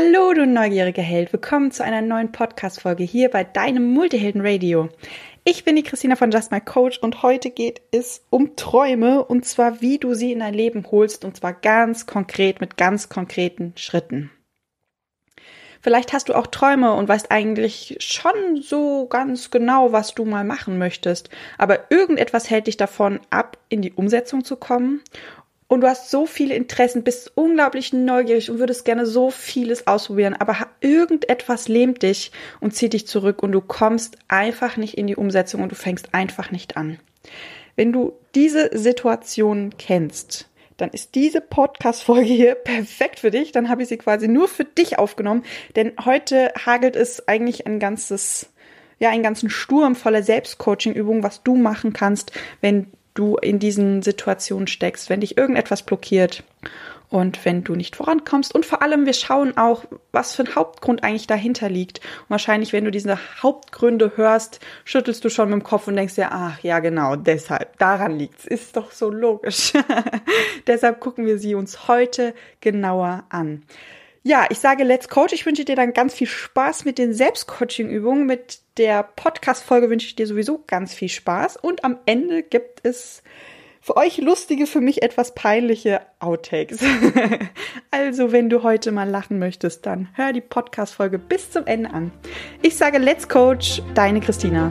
Hallo, du neugieriger Held. Willkommen zu einer neuen Podcast-Folge hier bei deinem Multihelden Radio. Ich bin die Christina von Just My Coach und heute geht es um Träume und zwar, wie du sie in dein Leben holst und zwar ganz konkret mit ganz konkreten Schritten. Vielleicht hast du auch Träume und weißt eigentlich schon so ganz genau, was du mal machen möchtest, aber irgendetwas hält dich davon ab, in die Umsetzung zu kommen und du hast so viele Interessen, bist unglaublich neugierig und würdest gerne so vieles ausprobieren, aber irgendetwas lähmt dich und zieht dich zurück und du kommst einfach nicht in die Umsetzung und du fängst einfach nicht an. Wenn du diese Situation kennst, dann ist diese Podcast-Folge hier perfekt für dich. Dann habe ich sie quasi nur für dich aufgenommen, denn heute hagelt es eigentlich ein ganzes ja, einen ganzen Sturm voller Selbstcoaching-Übungen, was du machen kannst, wenn du in diesen Situationen steckst, wenn dich irgendetwas blockiert und wenn du nicht vorankommst. Und vor allem, wir schauen auch, was für ein Hauptgrund eigentlich dahinter liegt. Und wahrscheinlich, wenn du diese Hauptgründe hörst, schüttelst du schon mit dem Kopf und denkst dir, ach ja, genau, deshalb, daran liegt's. Ist doch so logisch. deshalb gucken wir sie uns heute genauer an. Ja, ich sage Let's Coach. Ich wünsche dir dann ganz viel Spaß mit den Selbstcoaching-Übungen. Mit der Podcast-Folge wünsche ich dir sowieso ganz viel Spaß. Und am Ende gibt es für euch lustige, für mich etwas peinliche Outtakes. also, wenn du heute mal lachen möchtest, dann hör die Podcast-Folge bis zum Ende an. Ich sage Let's Coach, deine Christina.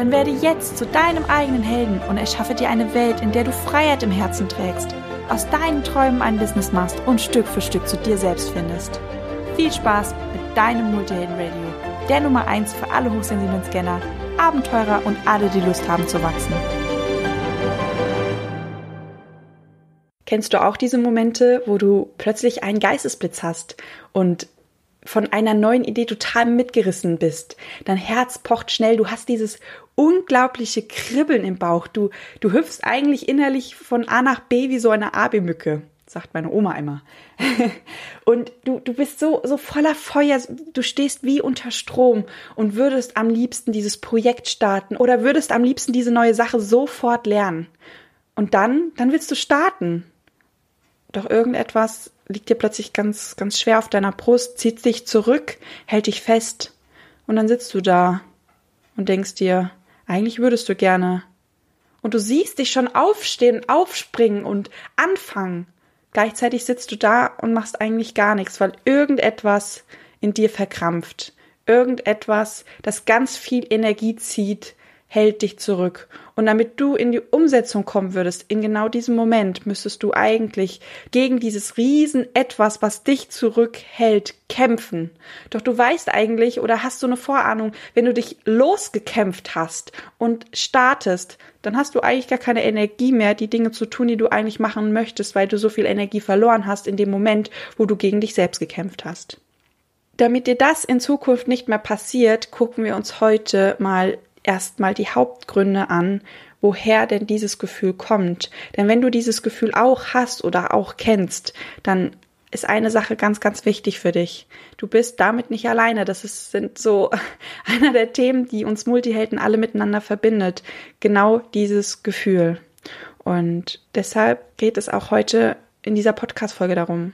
Dann werde jetzt zu deinem eigenen Helden und erschaffe dir eine Welt, in der du Freiheit im Herzen trägst, aus deinen Träumen ein Business machst und Stück für Stück zu dir selbst findest. Viel Spaß mit deinem Multihelden Radio, der Nummer 1 für alle hochsensiblen Scanner, Abenteurer und alle, die Lust haben zu wachsen. Kennst du auch diese Momente, wo du plötzlich einen Geistesblitz hast und von einer neuen Idee total mitgerissen bist. Dein Herz pocht schnell, du hast dieses unglaubliche Kribbeln im Bauch. Du, du hüpfst eigentlich innerlich von A nach B wie so eine AB-Mücke, sagt meine Oma immer. und du, du bist so, so voller Feuer, du stehst wie unter Strom und würdest am liebsten dieses Projekt starten oder würdest am liebsten diese neue Sache sofort lernen. Und dann, dann willst du starten. Doch irgendetwas liegt dir plötzlich ganz, ganz schwer auf deiner Brust, zieht dich zurück, hält dich fest. Und dann sitzt du da und denkst dir, eigentlich würdest du gerne. Und du siehst dich schon aufstehen, aufspringen und anfangen. Gleichzeitig sitzt du da und machst eigentlich gar nichts, weil irgendetwas in dir verkrampft. Irgendetwas, das ganz viel Energie zieht, hält dich zurück. Und damit du in die Umsetzung kommen würdest, in genau diesem Moment, müsstest du eigentlich gegen dieses Riesen etwas, was dich zurückhält, kämpfen. Doch du weißt eigentlich oder hast so eine Vorahnung, wenn du dich losgekämpft hast und startest, dann hast du eigentlich gar keine Energie mehr, die Dinge zu tun, die du eigentlich machen möchtest, weil du so viel Energie verloren hast in dem Moment, wo du gegen dich selbst gekämpft hast. Damit dir das in Zukunft nicht mehr passiert, gucken wir uns heute mal erstmal die Hauptgründe an, woher denn dieses Gefühl kommt. Denn wenn du dieses Gefühl auch hast oder auch kennst, dann ist eine Sache ganz, ganz wichtig für dich. Du bist damit nicht alleine. Das ist, sind so einer der Themen, die uns Multihelden alle miteinander verbindet. Genau dieses Gefühl. Und deshalb geht es auch heute in dieser Podcast-Folge darum.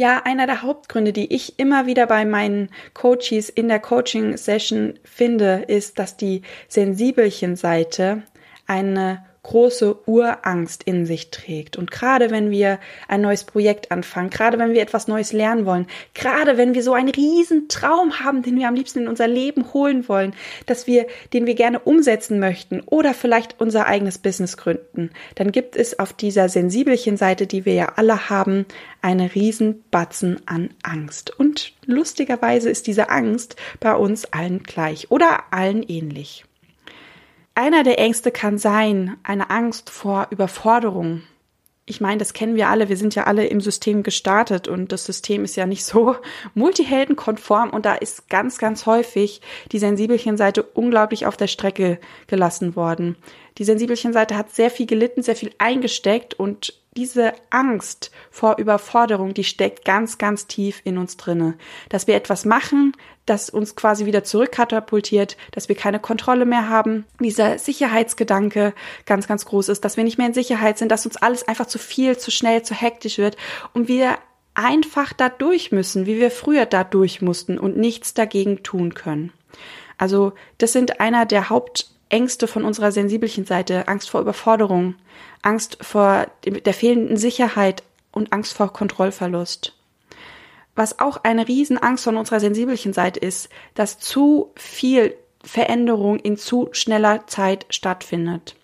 Ja, einer der Hauptgründe, die ich immer wieder bei meinen Coaches in der Coaching-Session finde, ist, dass die Sensibelchen-Seite eine große Urangst in sich trägt. Und gerade wenn wir ein neues Projekt anfangen, gerade wenn wir etwas Neues lernen wollen, gerade wenn wir so einen riesen Traum haben, den wir am liebsten in unser Leben holen wollen, dass wir, den wir gerne umsetzen möchten oder vielleicht unser eigenes Business gründen, dann gibt es auf dieser sensibelchen Seite, die wir ja alle haben, eine riesen Batzen an Angst. Und lustigerweise ist diese Angst bei uns allen gleich oder allen ähnlich. Einer der Ängste kann sein, eine Angst vor Überforderung. ich meine, das kennen wir alle. Wir sind ja alle im System gestartet und das System ist ja nicht so multiheldenkonform und da ist ganz, ganz häufig die Sensibelchen-Seite unglaublich auf der Strecke gelassen worden. Die Sensibelchen-Seite hat sehr viel gelitten, sehr viel eingesteckt und diese Angst vor Überforderung, die steckt ganz, ganz tief in uns drinne. Dass wir etwas machen, das uns quasi wieder zurückkatapultiert, dass wir keine Kontrolle mehr haben. Dieser Sicherheitsgedanke ganz, ganz groß ist, dass wir nicht mehr in Sicherheit sind, dass uns alles einfach zu viel, zu schnell, zu hektisch wird und wir einfach da durch müssen, wie wir früher da durch mussten und nichts dagegen tun können. Also das sind einer der Hauptängste von unserer sensibelchen Seite, Angst vor Überforderung, Angst vor der fehlenden Sicherheit und Angst vor Kontrollverlust. Was auch eine Riesenangst von unserer sensibelchen Seite ist, dass zu viel Veränderung in zu schneller Zeit stattfindet.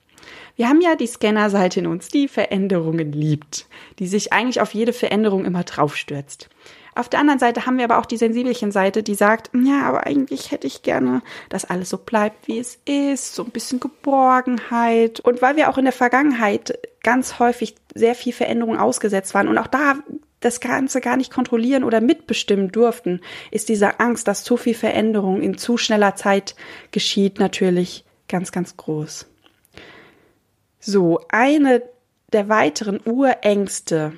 Wir haben ja die Scanner-Seite in uns, die Veränderungen liebt, die sich eigentlich auf jede Veränderung immer draufstürzt. Auf der anderen Seite haben wir aber auch die sensibelchen Seite, die sagt, ja, aber eigentlich hätte ich gerne, dass alles so bleibt, wie es ist, so ein bisschen Geborgenheit. Und weil wir auch in der Vergangenheit ganz häufig sehr viel Veränderung ausgesetzt waren und auch da das Ganze gar nicht kontrollieren oder mitbestimmen durften, ist diese Angst, dass zu viel Veränderung in zu schneller Zeit geschieht, natürlich ganz, ganz groß. So, eine der weiteren Urängste,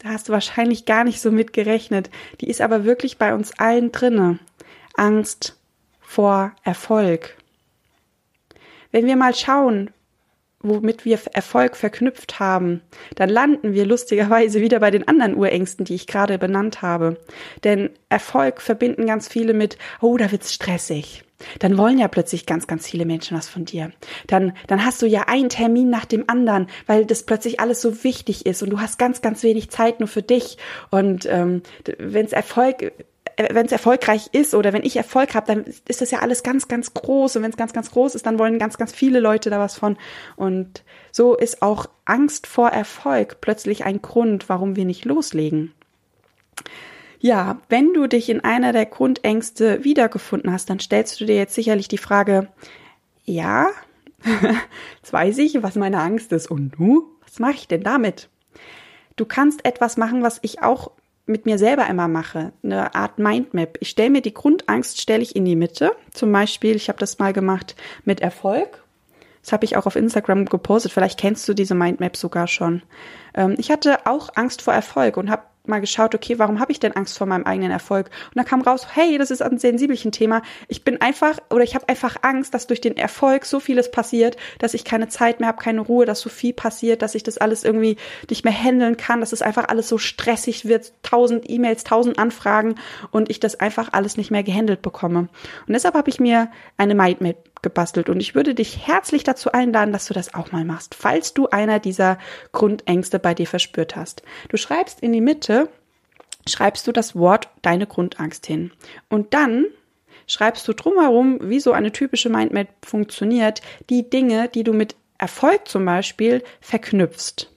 da hast du wahrscheinlich gar nicht so mit gerechnet, die ist aber wirklich bei uns allen drinne. Angst vor Erfolg. Wenn wir mal schauen, womit wir Erfolg verknüpft haben, dann landen wir lustigerweise wieder bei den anderen Urängsten, die ich gerade benannt habe. Denn Erfolg verbinden ganz viele mit, oh, da wird's stressig. Dann wollen ja plötzlich ganz, ganz viele Menschen was von dir. Dann, dann hast du ja einen Termin nach dem anderen, weil das plötzlich alles so wichtig ist und du hast ganz, ganz wenig Zeit nur für dich. Und ähm, wenn es Erfolg wenn es erfolgreich ist oder wenn ich Erfolg habe, dann ist das ja alles ganz, ganz groß. Und wenn es ganz, ganz groß ist, dann wollen ganz, ganz viele Leute da was von. Und so ist auch Angst vor Erfolg plötzlich ein Grund, warum wir nicht loslegen. Ja, wenn du dich in einer der Grundängste wiedergefunden hast, dann stellst du dir jetzt sicherlich die Frage, ja, jetzt weiß ich, was meine Angst ist. Und du, was mache ich denn damit? Du kannst etwas machen, was ich auch mit mir selber immer mache, eine Art Mindmap. Ich stelle mir die Grundangst, stelle ich in die Mitte. Zum Beispiel, ich habe das mal gemacht mit Erfolg. Das habe ich auch auf Instagram gepostet. Vielleicht kennst du diese Mindmap sogar schon. Ähm, ich hatte auch Angst vor Erfolg und habe mal geschaut, okay, warum habe ich denn Angst vor meinem eigenen Erfolg? Und dann kam raus, hey, das ist ein sensibelchen Thema. Ich bin einfach oder ich habe einfach Angst, dass durch den Erfolg so vieles passiert, dass ich keine Zeit mehr habe, keine Ruhe, dass so viel passiert, dass ich das alles irgendwie nicht mehr handeln kann, dass es einfach alles so stressig wird, tausend E-Mails, tausend Anfragen und ich das einfach alles nicht mehr gehandelt bekomme. Und deshalb habe ich mir eine Mindmap gebastelt und ich würde dich herzlich dazu einladen, dass du das auch mal machst, falls du einer dieser Grundängste bei dir verspürt hast. Du schreibst in die Mitte, schreibst du das Wort deine Grundangst hin und dann schreibst du drumherum, wie so eine typische Mindmap funktioniert, die Dinge, die du mit Erfolg zum Beispiel verknüpfst.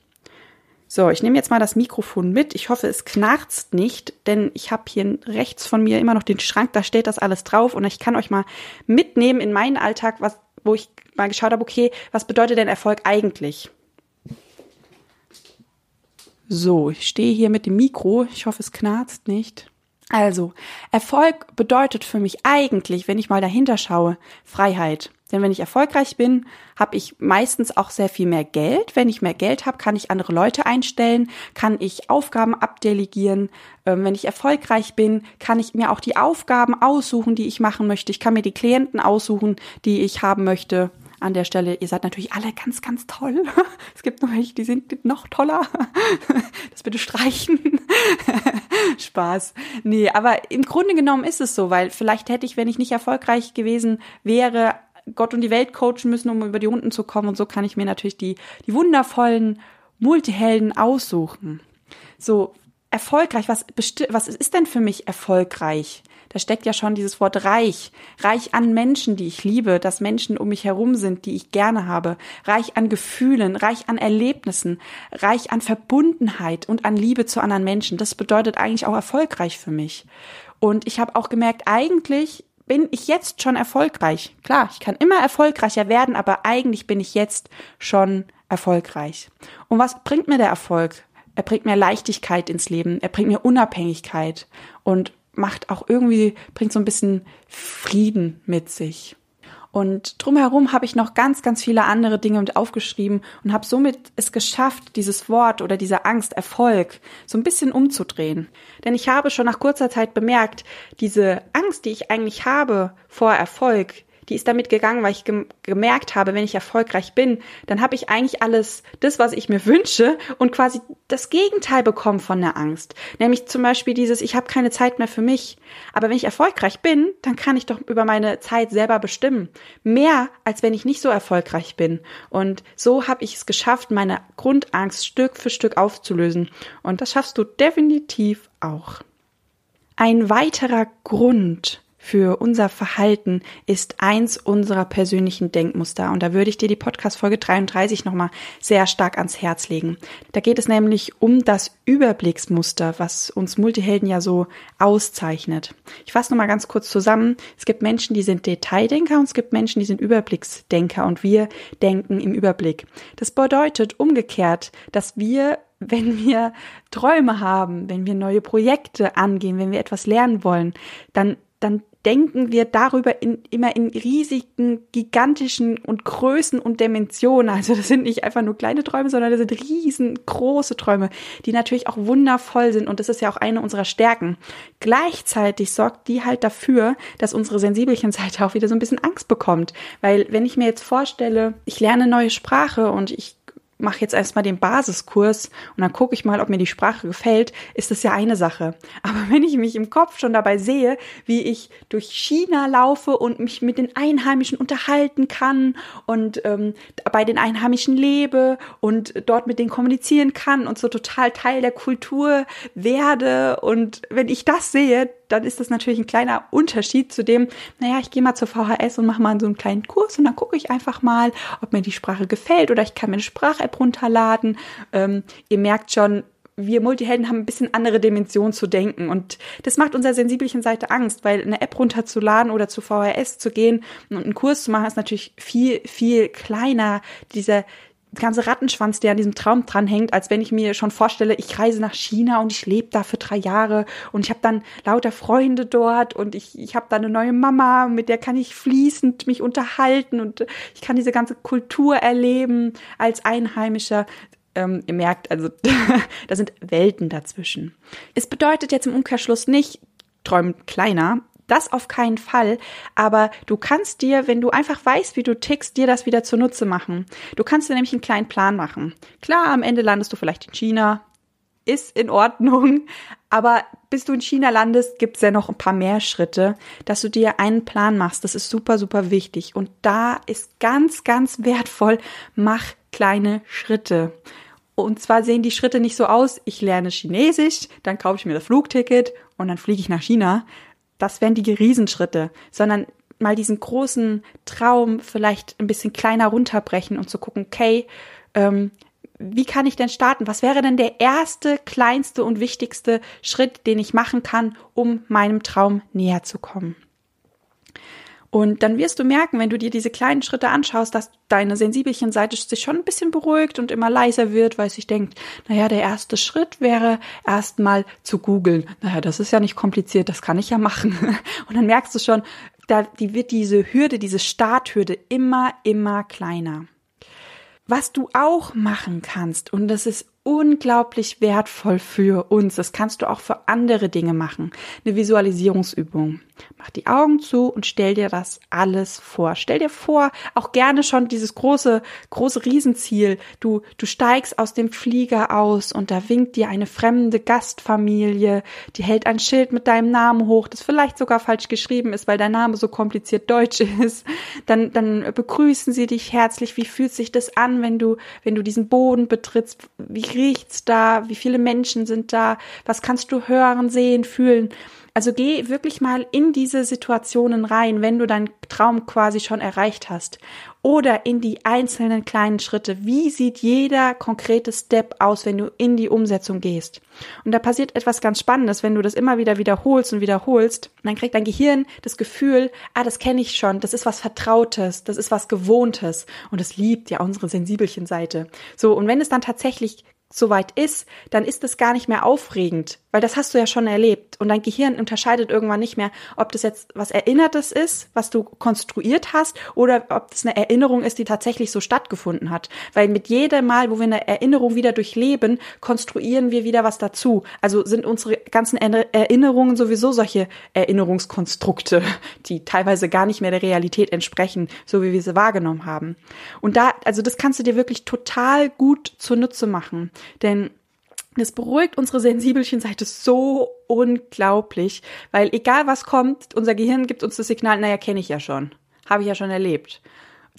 So, ich nehme jetzt mal das Mikrofon mit. Ich hoffe, es knarzt nicht, denn ich habe hier rechts von mir immer noch den Schrank, da steht das alles drauf und ich kann euch mal mitnehmen in meinen Alltag, was, wo ich mal geschaut habe, okay, was bedeutet denn Erfolg eigentlich? So, ich stehe hier mit dem Mikro. Ich hoffe, es knarzt nicht. Also, Erfolg bedeutet für mich eigentlich, wenn ich mal dahinter schaue, Freiheit. Denn wenn ich erfolgreich bin, habe ich meistens auch sehr viel mehr Geld. Wenn ich mehr Geld habe, kann ich andere Leute einstellen, kann ich Aufgaben abdelegieren. Ähm, wenn ich erfolgreich bin, kann ich mir auch die Aufgaben aussuchen, die ich machen möchte. Ich kann mir die Klienten aussuchen, die ich haben möchte an der Stelle, ihr seid natürlich alle ganz, ganz toll. Es gibt noch welche, die sind noch toller. Das bitte streichen. Spaß. Nee, aber im Grunde genommen ist es so, weil vielleicht hätte ich, wenn ich nicht erfolgreich gewesen wäre, Gott und die Welt coachen müssen, um über die Runden zu kommen. Und so kann ich mir natürlich die, die wundervollen Multihelden aussuchen. So, erfolgreich, was, was ist denn für mich erfolgreich? Da steckt ja schon dieses Wort reich. Reich an Menschen, die ich liebe, dass Menschen um mich herum sind, die ich gerne habe. Reich an Gefühlen, reich an Erlebnissen, reich an Verbundenheit und an Liebe zu anderen Menschen. Das bedeutet eigentlich auch erfolgreich für mich. Und ich habe auch gemerkt, eigentlich bin ich jetzt schon erfolgreich. Klar, ich kann immer erfolgreicher werden, aber eigentlich bin ich jetzt schon erfolgreich. Und was bringt mir der Erfolg? Er bringt mir Leichtigkeit ins Leben, er bringt mir Unabhängigkeit und macht auch irgendwie, bringt so ein bisschen Frieden mit sich. Und drumherum habe ich noch ganz, ganz viele andere Dinge mit aufgeschrieben und habe somit es geschafft, dieses Wort oder diese Angst, Erfolg, so ein bisschen umzudrehen. Denn ich habe schon nach kurzer Zeit bemerkt, diese Angst, die ich eigentlich habe vor Erfolg, die ist damit gegangen, weil ich gem gemerkt habe, wenn ich erfolgreich bin, dann habe ich eigentlich alles, das, was ich mir wünsche und quasi das Gegenteil bekommen von der Angst. Nämlich zum Beispiel dieses, ich habe keine Zeit mehr für mich. Aber wenn ich erfolgreich bin, dann kann ich doch über meine Zeit selber bestimmen. Mehr, als wenn ich nicht so erfolgreich bin. Und so habe ich es geschafft, meine Grundangst Stück für Stück aufzulösen. Und das schaffst du definitiv auch. Ein weiterer Grund, für unser Verhalten ist eins unserer persönlichen Denkmuster. Und da würde ich dir die Podcast-Folge 33 nochmal sehr stark ans Herz legen. Da geht es nämlich um das Überblicksmuster, was uns Multihelden ja so auszeichnet. Ich fasse nochmal ganz kurz zusammen. Es gibt Menschen, die sind Detaildenker und es gibt Menschen, die sind Überblicksdenker und wir denken im Überblick. Das bedeutet umgekehrt, dass wir wenn wir Träume haben, wenn wir neue Projekte angehen, wenn wir etwas lernen wollen, dann, dann denken wir darüber in, immer in riesigen, gigantischen und Größen und Dimensionen. Also das sind nicht einfach nur kleine Träume, sondern das sind riesengroße Träume, die natürlich auch wundervoll sind. Und das ist ja auch eine unserer Stärken. Gleichzeitig sorgt die halt dafür, dass unsere sensibelchen Seite auch wieder so ein bisschen Angst bekommt. Weil wenn ich mir jetzt vorstelle, ich lerne neue Sprache und ich mache jetzt erstmal den Basiskurs und dann gucke ich mal, ob mir die Sprache gefällt, ist das ja eine Sache. Aber wenn ich mich im Kopf schon dabei sehe, wie ich durch China laufe und mich mit den Einheimischen unterhalten kann und ähm, bei den Einheimischen lebe und dort mit denen kommunizieren kann und so total Teil der Kultur werde und wenn ich das sehe, dann ist das natürlich ein kleiner Unterschied zu dem, naja, ich gehe mal zur VHS und mache mal so einen kleinen Kurs und dann gucke ich einfach mal, ob mir die Sprache gefällt oder ich kann mir eine Sprach-App runterladen. Ähm, ihr merkt schon, wir Multihelden haben ein bisschen andere Dimensionen zu denken und das macht unserer sensibelchen Seite Angst, weil eine App runterzuladen oder zu VHS zu gehen und einen Kurs zu machen ist natürlich viel, viel kleiner. Dieser, ganze Rattenschwanz, der an diesem Traum dranhängt, als wenn ich mir schon vorstelle, ich reise nach China und ich lebe da für drei Jahre und ich habe dann lauter Freunde dort und ich, ich habe da eine neue Mama, mit der kann ich fließend mich unterhalten und ich kann diese ganze Kultur erleben als Einheimischer. Ähm, ihr merkt, also da sind Welten dazwischen. Es bedeutet jetzt im Umkehrschluss nicht, träumen kleiner, das auf keinen Fall. Aber du kannst dir, wenn du einfach weißt, wie du tickst, dir das wieder zunutze machen. Du kannst dir nämlich einen kleinen Plan machen. Klar, am Ende landest du vielleicht in China. Ist in Ordnung. Aber bis du in China landest, gibt's ja noch ein paar mehr Schritte, dass du dir einen Plan machst. Das ist super, super wichtig. Und da ist ganz, ganz wertvoll, mach kleine Schritte. Und zwar sehen die Schritte nicht so aus, ich lerne Chinesisch, dann kaufe ich mir das Flugticket und dann fliege ich nach China, das wären die Riesenschritte, sondern mal diesen großen Traum vielleicht ein bisschen kleiner runterbrechen und zu gucken, okay, ähm, wie kann ich denn starten? Was wäre denn der erste, kleinste und wichtigste Schritt, den ich machen kann, um meinem Traum näher zu kommen? Und dann wirst du merken, wenn du dir diese kleinen Schritte anschaust, dass deine sensibelchen Seite sich schon ein bisschen beruhigt und immer leiser wird, weil sich denkt, naja, der erste Schritt wäre erstmal zu googeln. Naja, das ist ja nicht kompliziert, das kann ich ja machen. Und dann merkst du schon, da die wird diese Hürde, diese Starthürde immer, immer kleiner. Was du auch machen kannst, und das ist unglaublich wertvoll für uns. Das kannst du auch für andere Dinge machen. Eine Visualisierungsübung. Mach die Augen zu und stell dir das alles vor. Stell dir vor, auch gerne schon dieses große, große Riesenziel. Du, du steigst aus dem Flieger aus und da winkt dir eine fremde Gastfamilie, die hält ein Schild mit deinem Namen hoch, das vielleicht sogar falsch geschrieben ist, weil dein Name so kompliziert deutsch ist. Dann, dann begrüßen sie dich herzlich. Wie fühlt sich das an, wenn du, wenn du diesen Boden betrittst? Wie riecht's da? Wie viele Menschen sind da? Was kannst du hören, sehen, fühlen? Also geh wirklich mal in diese Situationen rein, wenn du deinen Traum quasi schon erreicht hast. Oder in die einzelnen kleinen Schritte. Wie sieht jeder konkrete Step aus, wenn du in die Umsetzung gehst? Und da passiert etwas ganz Spannendes, wenn du das immer wieder wiederholst und wiederholst. Dann kriegt dein Gehirn das Gefühl, ah, das kenne ich schon, das ist was Vertrautes, das ist was Gewohntes. Und es liebt ja unsere Sensibelchen-Seite. So, und wenn es dann tatsächlich soweit ist, dann ist es gar nicht mehr aufregend, weil das hast du ja schon erlebt und dein Gehirn unterscheidet irgendwann nicht mehr, ob das jetzt was Erinnertes ist, was du konstruiert hast oder ob das eine Erinnerung ist, die tatsächlich so stattgefunden hat, weil mit jedem Mal, wo wir eine Erinnerung wieder durchleben, konstruieren wir wieder was dazu. Also sind unsere ganzen Erinnerungen sowieso solche Erinnerungskonstrukte, die teilweise gar nicht mehr der Realität entsprechen, so wie wir sie wahrgenommen haben. Und da, also das kannst du dir wirklich total gut zunutze machen. Denn das beruhigt unsere Sensibelchen-Seite so unglaublich, weil egal was kommt, unser Gehirn gibt uns das Signal, naja, kenne ich ja schon, habe ich ja schon erlebt.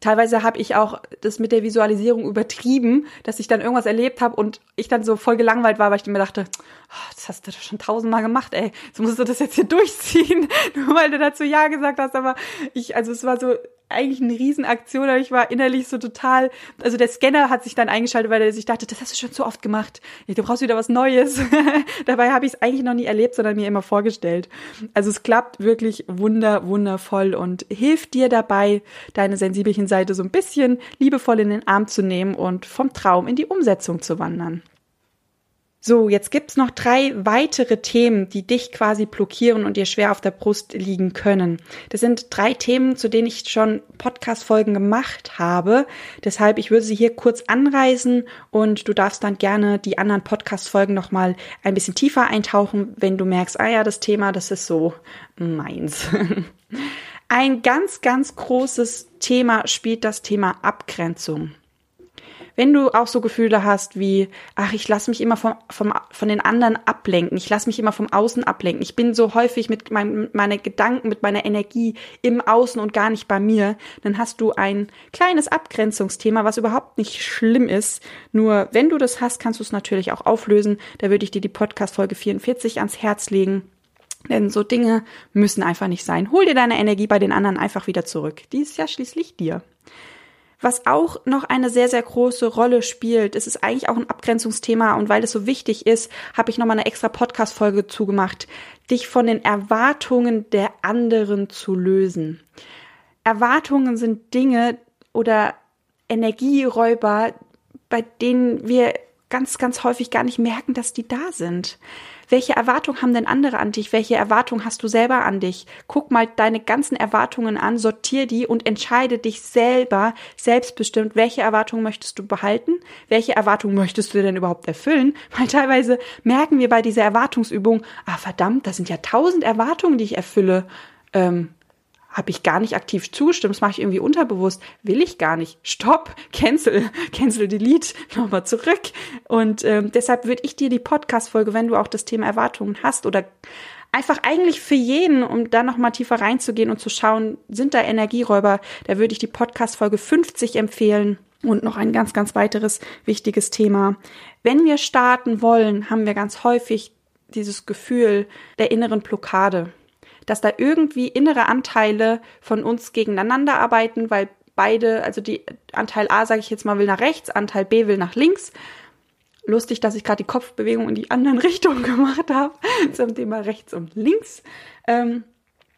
Teilweise habe ich auch das mit der Visualisierung übertrieben, dass ich dann irgendwas erlebt habe und ich dann so voll gelangweilt war, weil ich mir dachte, oh, das hast du doch schon tausendmal gemacht, ey, so musst du das jetzt hier durchziehen, nur weil du dazu Ja gesagt hast. Aber ich, also es war so eigentlich eine Riesenaktion, aber ich war innerlich so total, also der Scanner hat sich dann eingeschaltet, weil er sich dachte, das hast du schon zu oft gemacht. Du brauchst wieder was Neues. Dabei habe ich es eigentlich noch nie erlebt, sondern mir immer vorgestellt. Also es klappt wirklich wunder, wundervoll und hilft dir dabei, deine sensibelchen Seite so ein bisschen liebevoll in den Arm zu nehmen und vom Traum in die Umsetzung zu wandern. So, jetzt gibt's noch drei weitere Themen, die dich quasi blockieren und dir schwer auf der Brust liegen können. Das sind drei Themen, zu denen ich schon Podcast-Folgen gemacht habe. Deshalb, ich würde sie hier kurz anreißen und du darfst dann gerne die anderen Podcast-Folgen nochmal ein bisschen tiefer eintauchen, wenn du merkst, ah ja, das Thema, das ist so meins. Ein ganz, ganz großes Thema spielt das Thema Abgrenzung. Wenn du auch so Gefühle hast wie, ach, ich lasse mich immer vom, vom, von den anderen ablenken, ich lasse mich immer vom Außen ablenken, ich bin so häufig mit meinem, meinen Gedanken, mit meiner Energie im Außen und gar nicht bei mir, dann hast du ein kleines Abgrenzungsthema, was überhaupt nicht schlimm ist. Nur wenn du das hast, kannst du es natürlich auch auflösen. Da würde ich dir die Podcast-Folge 44 ans Herz legen. Denn so Dinge müssen einfach nicht sein. Hol dir deine Energie bei den anderen einfach wieder zurück. Die ist ja schließlich dir. Was auch noch eine sehr, sehr große Rolle spielt, es ist eigentlich auch ein Abgrenzungsthema und weil es so wichtig ist, habe ich nochmal eine extra Podcast-Folge zugemacht, dich von den Erwartungen der anderen zu lösen. Erwartungen sind Dinge oder Energieräuber, bei denen wir ganz, ganz häufig gar nicht merken, dass die da sind. Welche Erwartungen haben denn andere an dich? Welche Erwartungen hast du selber an dich? Guck mal deine ganzen Erwartungen an, sortier die und entscheide dich selber selbstbestimmt, welche Erwartungen möchtest du behalten? Welche Erwartungen möchtest du denn überhaupt erfüllen? Weil teilweise merken wir bei dieser Erwartungsübung, ah verdammt, das sind ja tausend Erwartungen, die ich erfülle. Ähm, habe ich gar nicht aktiv zugestimmt, das mache ich irgendwie unterbewusst, will ich gar nicht. Stopp, cancel, cancel, delete, nochmal zurück. Und ähm, deshalb würde ich dir die Podcast-Folge, wenn du auch das Thema Erwartungen hast oder einfach eigentlich für jeden, um da nochmal tiefer reinzugehen und zu schauen, sind da Energieräuber, da würde ich die Podcast-Folge 50 empfehlen. Und noch ein ganz, ganz weiteres wichtiges Thema. Wenn wir starten wollen, haben wir ganz häufig dieses Gefühl der inneren Blockade dass da irgendwie innere Anteile von uns gegeneinander arbeiten, weil beide, also die Anteil A, sage ich jetzt mal, will nach rechts, Anteil B will nach links. Lustig, dass ich gerade die Kopfbewegung in die anderen Richtungen gemacht habe, zum Thema rechts und links. Ähm,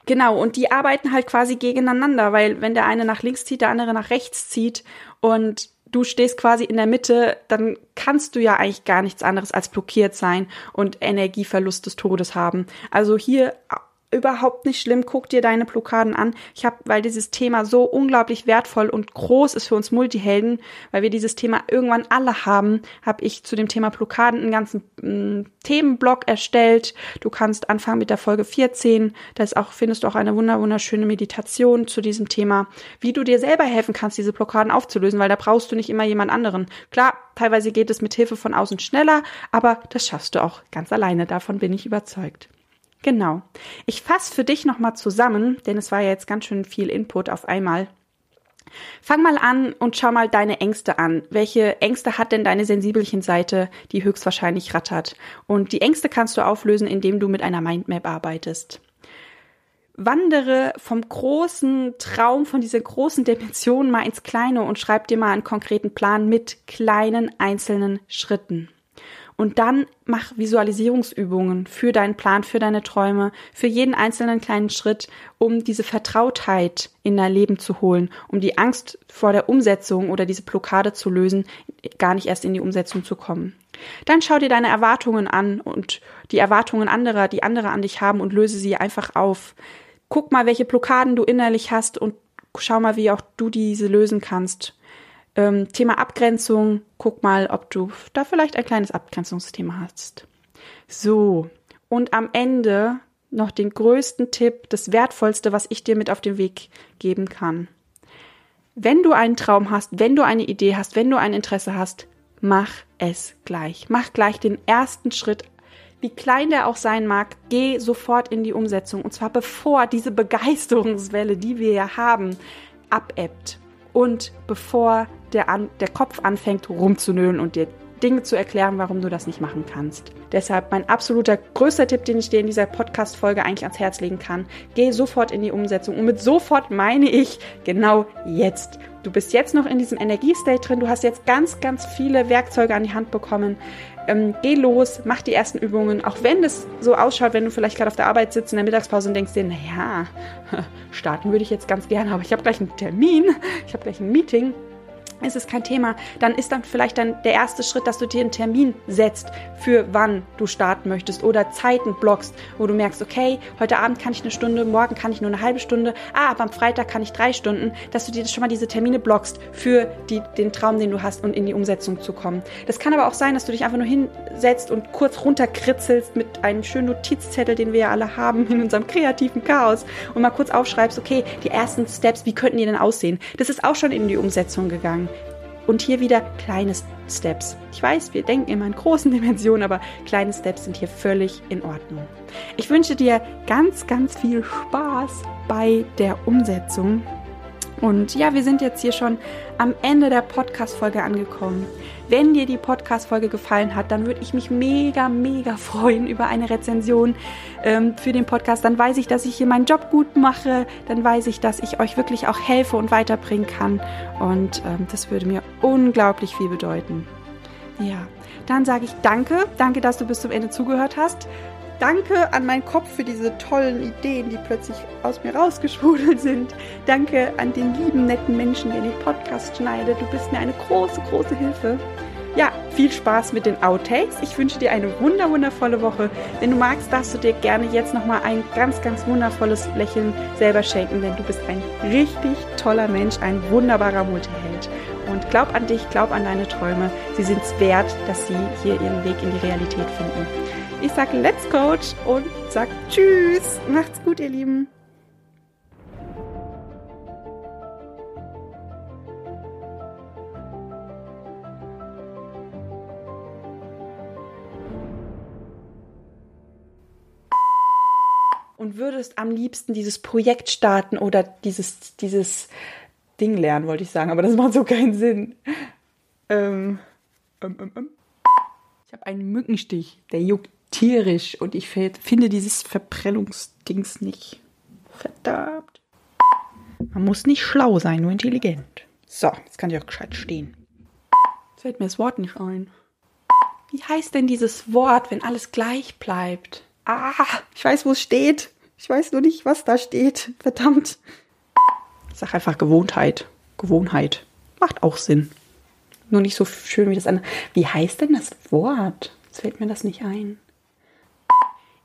genau, und die arbeiten halt quasi gegeneinander, weil wenn der eine nach links zieht, der andere nach rechts zieht und du stehst quasi in der Mitte, dann kannst du ja eigentlich gar nichts anderes als blockiert sein und Energieverlust des Todes haben. Also hier überhaupt nicht schlimm. Guck dir deine Blockaden an. Ich habe, weil dieses Thema so unglaublich wertvoll und groß ist für uns Multihelden, weil wir dieses Thema irgendwann alle haben, habe ich zu dem Thema Blockaden einen ganzen äh, Themenblock erstellt. Du kannst anfangen mit der Folge 14. Da ist auch findest du auch eine wunder wunderschöne Meditation zu diesem Thema, wie du dir selber helfen kannst, diese Blockaden aufzulösen, weil da brauchst du nicht immer jemand anderen. Klar, teilweise geht es mit Hilfe von außen schneller, aber das schaffst du auch ganz alleine. Davon bin ich überzeugt. Genau. Ich fasse für dich nochmal zusammen, denn es war ja jetzt ganz schön viel Input auf einmal. Fang mal an und schau mal deine Ängste an. Welche Ängste hat denn deine sensibelchen Seite, die höchstwahrscheinlich rattert? Und die Ängste kannst du auflösen, indem du mit einer Mindmap arbeitest. Wandere vom großen Traum, von dieser großen Dimension mal ins Kleine und schreib dir mal einen konkreten Plan mit kleinen einzelnen Schritten. Und dann mach Visualisierungsübungen für deinen Plan, für deine Träume, für jeden einzelnen kleinen Schritt, um diese Vertrautheit in dein Leben zu holen, um die Angst vor der Umsetzung oder diese Blockade zu lösen, gar nicht erst in die Umsetzung zu kommen. Dann schau dir deine Erwartungen an und die Erwartungen anderer, die andere an dich haben und löse sie einfach auf. Guck mal, welche Blockaden du innerlich hast und schau mal, wie auch du diese lösen kannst. Ähm, Thema Abgrenzung, guck mal, ob du da vielleicht ein kleines Abgrenzungsthema hast. So, und am Ende noch den größten Tipp, das Wertvollste, was ich dir mit auf den Weg geben kann. Wenn du einen Traum hast, wenn du eine Idee hast, wenn du ein Interesse hast, mach es gleich. Mach gleich den ersten Schritt. Wie klein der auch sein mag, geh sofort in die Umsetzung. Und zwar bevor diese Begeisterungswelle, die wir ja haben, abebbt und bevor der, an, der Kopf anfängt rumzunölen und dir Dinge zu erklären, warum du das nicht machen kannst. Deshalb mein absoluter größter Tipp, den ich dir in dieser Podcast-Folge eigentlich ans Herz legen kann. Geh sofort in die Umsetzung. Und mit sofort meine ich genau jetzt. Du bist jetzt noch in diesem Energiestate drin. Du hast jetzt ganz, ganz viele Werkzeuge an die Hand bekommen. Ähm, geh los, mach die ersten Übungen. Auch wenn das so ausschaut, wenn du vielleicht gerade auf der Arbeit sitzt in der Mittagspause und denkst dir, naja, starten würde ich jetzt ganz gerne, aber ich habe gleich einen Termin, ich habe gleich ein Meeting ist es kein Thema, dann ist dann vielleicht dann der erste Schritt, dass du dir einen Termin setzt, für wann du starten möchtest oder Zeiten blockst, wo du merkst, okay, heute Abend kann ich eine Stunde, morgen kann ich nur eine halbe Stunde, ah, aber am Freitag kann ich drei Stunden, dass du dir schon mal diese Termine blockst für die, den Traum, den du hast und in die Umsetzung zu kommen. Das kann aber auch sein, dass du dich einfach nur hinsetzt und kurz runterkritzelst mit einem schönen Notizzettel, den wir ja alle haben in unserem kreativen Chaos und mal kurz aufschreibst, okay, die ersten Steps, wie könnten die denn aussehen? Das ist auch schon in die Umsetzung gegangen. Und hier wieder kleine Steps. Ich weiß, wir denken immer in großen Dimensionen, aber kleine Steps sind hier völlig in Ordnung. Ich wünsche dir ganz, ganz viel Spaß bei der Umsetzung und ja, wir sind jetzt hier schon am Ende der Podcast-Folge angekommen. Wenn dir die Podcast-Folge gefallen hat, dann würde ich mich mega, mega freuen über eine Rezension ähm, für den Podcast. Dann weiß ich, dass ich hier meinen Job gut mache. Dann weiß ich, dass ich euch wirklich auch helfe und weiterbringen kann. Und ähm, das würde mir unglaublich viel bedeuten. Ja, dann sage ich danke. Danke, dass du bis zum Ende zugehört hast. Danke an meinen Kopf für diese tollen Ideen, die plötzlich aus mir rausgesprudelt sind. Danke an den lieben, netten Menschen, der den Podcast schneidet. Du bist mir eine große, große Hilfe. Ja, viel Spaß mit den Outtakes. Ich wünsche dir eine wunder, wundervolle Woche. Wenn du magst, darfst du dir gerne jetzt nochmal ein ganz, ganz wundervolles Lächeln selber schenken, denn du bist ein richtig toller Mensch, ein wunderbarer Multiheld. Und glaub an dich, glaub an deine Träume. Sie sind es wert, dass sie hier ihren Weg in die Realität finden. Ich sag Let's Coach und sag Tschüss. Macht's gut, ihr Lieben. und würdest am liebsten dieses Projekt starten oder dieses, dieses Ding lernen, wollte ich sagen, aber das macht so keinen Sinn. Ähm, ähm, ähm, ähm. ich habe einen Mückenstich, der juckt tierisch und ich finde dieses Verprellungsdings nicht. Verdammt. Man muss nicht schlau sein, nur intelligent. So, jetzt kann ich auch gescheit stehen. Jetzt fällt mir das Wort nicht ein. Wie heißt denn dieses Wort, wenn alles gleich bleibt? Ah, ich weiß, wo es steht. Ich weiß nur nicht, was da steht. Verdammt. Ich sag einfach Gewohnheit. Gewohnheit. Macht auch Sinn. Nur nicht so schön wie das andere. Wie heißt denn das Wort? Jetzt fällt mir das nicht ein.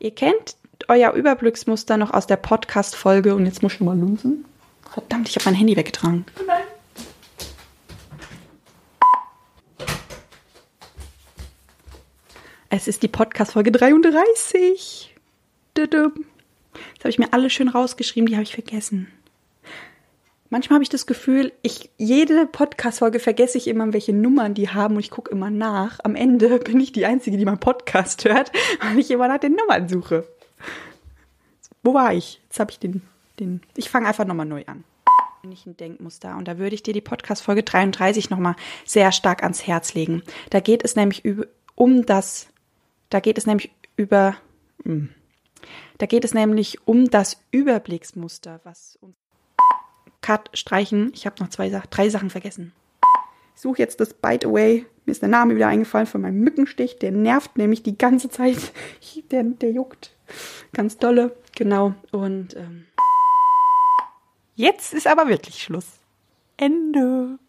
Ihr kennt euer Überblicksmuster noch aus der Podcast-Folge und jetzt muss ich mal lunsen. Verdammt, ich habe mein Handy weggetragen. Nein. Es ist die Podcast-Folge 33. Jetzt habe ich mir alle schön rausgeschrieben, die habe ich vergessen. Manchmal habe ich das Gefühl, ich jede Podcast-Folge vergesse ich immer, welche Nummern die haben und ich gucke immer nach. Am Ende bin ich die Einzige, die meinen Podcast hört, weil ich immer nach den Nummern suche. Wo war ich? Jetzt habe ich den, den. Ich fange einfach nochmal neu an. Denkmuster. Und da würde ich dir die Podcast-Folge 33 nochmal sehr stark ans Herz legen. Da geht es nämlich um das, da geht es nämlich über, hm, da geht es nämlich um das Überblicksmuster, was uns Cut streichen. Ich habe noch zwei, drei Sachen vergessen. Ich suche jetzt das Bite Away. Mir ist der Name wieder eingefallen von meinem Mückenstich. Der nervt nämlich die ganze Zeit. Der, der juckt. Ganz dolle. Genau. Und ähm, Jetzt ist aber wirklich Schluss. Ende.